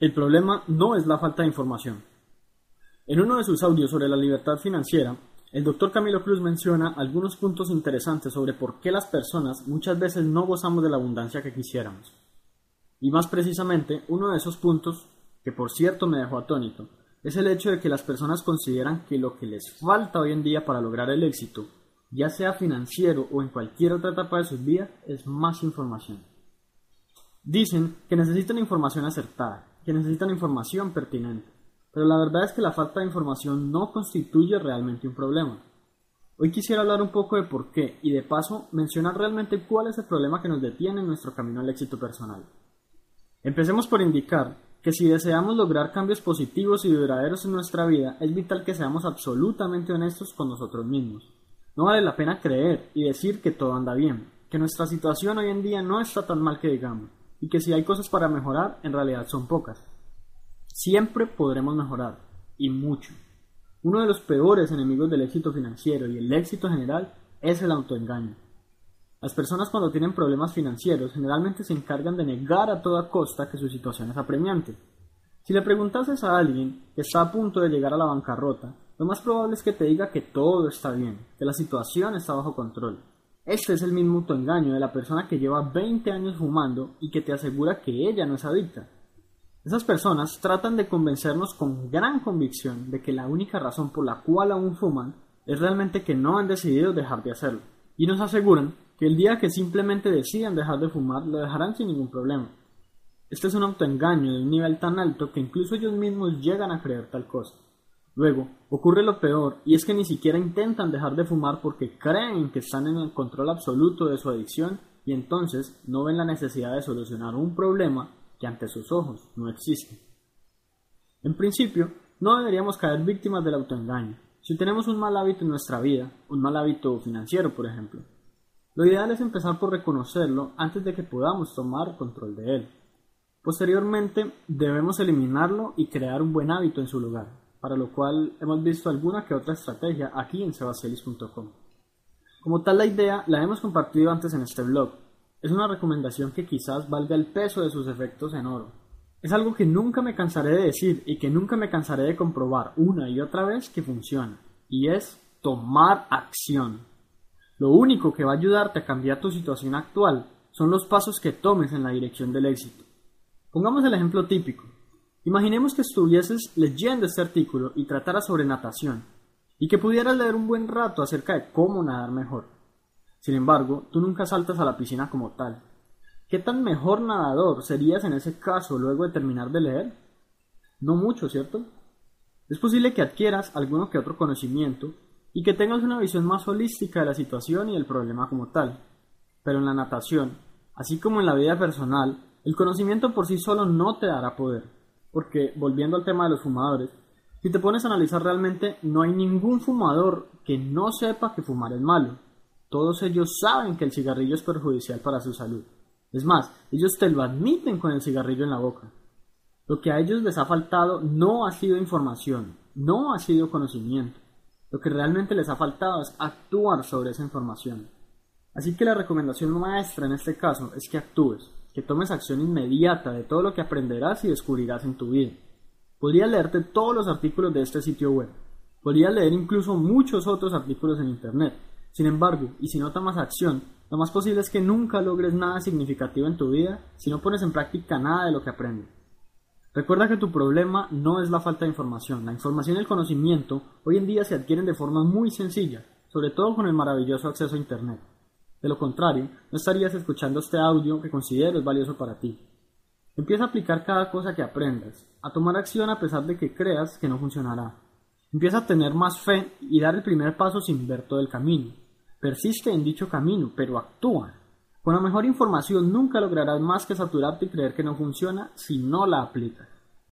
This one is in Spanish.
El problema no es la falta de información. En uno de sus audios sobre la libertad financiera, el doctor Camilo Cruz menciona algunos puntos interesantes sobre por qué las personas muchas veces no gozamos de la abundancia que quisiéramos. Y más precisamente, uno de esos puntos, que por cierto me dejó atónito, es el hecho de que las personas consideran que lo que les falta hoy en día para lograr el éxito, ya sea financiero o en cualquier otra etapa de sus vidas, es más información. Dicen que necesitan información acertada, que necesitan información pertinente, pero la verdad es que la falta de información no constituye realmente un problema. Hoy quisiera hablar un poco de por qué y de paso mencionar realmente cuál es el problema que nos detiene en nuestro camino al éxito personal. Empecemos por indicar que si deseamos lograr cambios positivos y duraderos en nuestra vida, es vital que seamos absolutamente honestos con nosotros mismos. No vale la pena creer y decir que todo anda bien, que nuestra situación hoy en día no está tan mal que digamos, y que si hay cosas para mejorar, en realidad son pocas. Siempre podremos mejorar, y mucho. Uno de los peores enemigos del éxito financiero y el éxito general es el autoengaño. Las personas cuando tienen problemas financieros generalmente se encargan de negar a toda costa que su situación es apremiante. Si le preguntases a alguien que está a punto de llegar a la bancarrota, lo más probable es que te diga que todo está bien, que la situación está bajo control. Este es el mismo autoengaño de la persona que lleva 20 años fumando y que te asegura que ella no es adicta. Esas personas tratan de convencernos con gran convicción de que la única razón por la cual aún fuman es realmente que no han decidido dejar de hacerlo, y nos aseguran que el día que simplemente decidan dejar de fumar lo dejarán sin ningún problema. Este es un autoengaño de un nivel tan alto que incluso ellos mismos llegan a creer tal cosa. Luego, ocurre lo peor, y es que ni siquiera intentan dejar de fumar porque creen que están en el control absoluto de su adicción y entonces no ven la necesidad de solucionar un problema que ante sus ojos no existe. En principio, no deberíamos caer víctimas del autoengaño. Si tenemos un mal hábito en nuestra vida, un mal hábito financiero, por ejemplo, lo ideal es empezar por reconocerlo antes de que podamos tomar control de él. Posteriormente, debemos eliminarlo y crear un buen hábito en su lugar, para lo cual hemos visto alguna que otra estrategia aquí en sebacelis.com. Como tal la idea la hemos compartido antes en este blog. Es una recomendación que quizás valga el peso de sus efectos en oro. Es algo que nunca me cansaré de decir y que nunca me cansaré de comprobar una y otra vez que funciona, y es tomar acción. Lo único que va a ayudarte a cambiar tu situación actual son los pasos que tomes en la dirección del éxito. Pongamos el ejemplo típico. Imaginemos que estuvieses leyendo este artículo y tratara sobre natación, y que pudieras leer un buen rato acerca de cómo nadar mejor. Sin embargo, tú nunca saltas a la piscina como tal. ¿Qué tan mejor nadador serías en ese caso luego de terminar de leer? No mucho, ¿cierto? Es posible que adquieras alguno que otro conocimiento y que tengas una visión más holística de la situación y el problema como tal. Pero en la natación, así como en la vida personal, el conocimiento por sí solo no te dará poder, porque, volviendo al tema de los fumadores, si te pones a analizar realmente, no hay ningún fumador que no sepa que fumar es malo. Todos ellos saben que el cigarrillo es perjudicial para su salud. Es más, ellos te lo admiten con el cigarrillo en la boca. Lo que a ellos les ha faltado no ha sido información, no ha sido conocimiento. Lo que realmente les ha faltado es actuar sobre esa información. Así que la recomendación maestra en este caso es que actúes, que tomes acción inmediata de todo lo que aprenderás y descubrirás en tu vida. Podrías leerte todos los artículos de este sitio web. Podrías leer incluso muchos otros artículos en Internet. Sin embargo, y si no tomas acción, lo más posible es que nunca logres nada significativo en tu vida si no pones en práctica nada de lo que aprendes. Recuerda que tu problema no es la falta de información. La información y el conocimiento hoy en día se adquieren de forma muy sencilla, sobre todo con el maravilloso acceso a Internet. De lo contrario, no estarías escuchando este audio que considero es valioso para ti. Empieza a aplicar cada cosa que aprendas, a tomar acción a pesar de que creas que no funcionará. Empieza a tener más fe y dar el primer paso sin ver todo el camino. Persiste en dicho camino, pero actúa. Con la mejor información nunca lograrás más que saturarte y creer que no funciona si no la aplicas.